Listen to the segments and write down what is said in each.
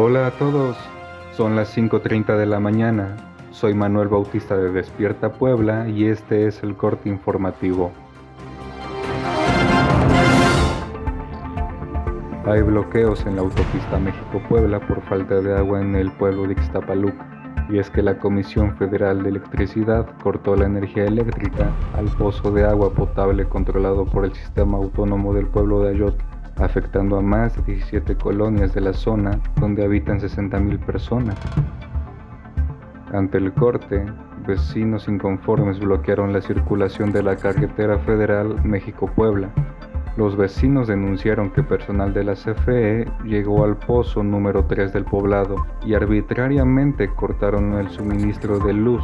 Hola a todos, son las 5.30 de la mañana. Soy Manuel Bautista de Despierta Puebla y este es el corte informativo. Hay bloqueos en la autopista México-Puebla por falta de agua en el pueblo de Ixtapaluca. Y es que la Comisión Federal de Electricidad cortó la energía eléctrica al pozo de agua potable controlado por el Sistema Autónomo del Pueblo de Ayotla afectando a más de 17 colonias de la zona donde habitan 60.000 personas. Ante el corte, vecinos inconformes bloquearon la circulación de la carretera federal México-Puebla. Los vecinos denunciaron que personal de la CFE llegó al pozo número 3 del poblado y arbitrariamente cortaron el suministro de luz.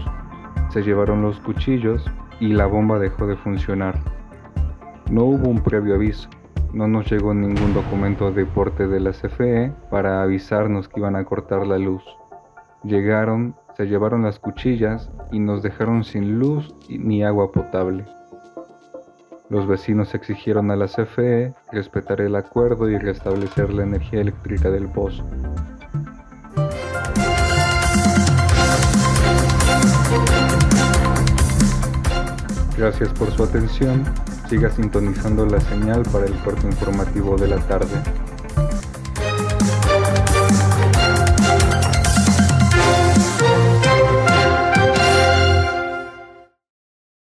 Se llevaron los cuchillos y la bomba dejó de funcionar. No hubo un previo aviso, no nos llegó ningún documento de porte de la CFE para avisarnos que iban a cortar la luz. Llegaron, se llevaron las cuchillas y nos dejaron sin luz ni agua potable. Los vecinos exigieron a la CFE respetar el acuerdo y restablecer la energía eléctrica del pozo. Gracias por su atención siga sintonizando la señal para el corte informativo de la tarde.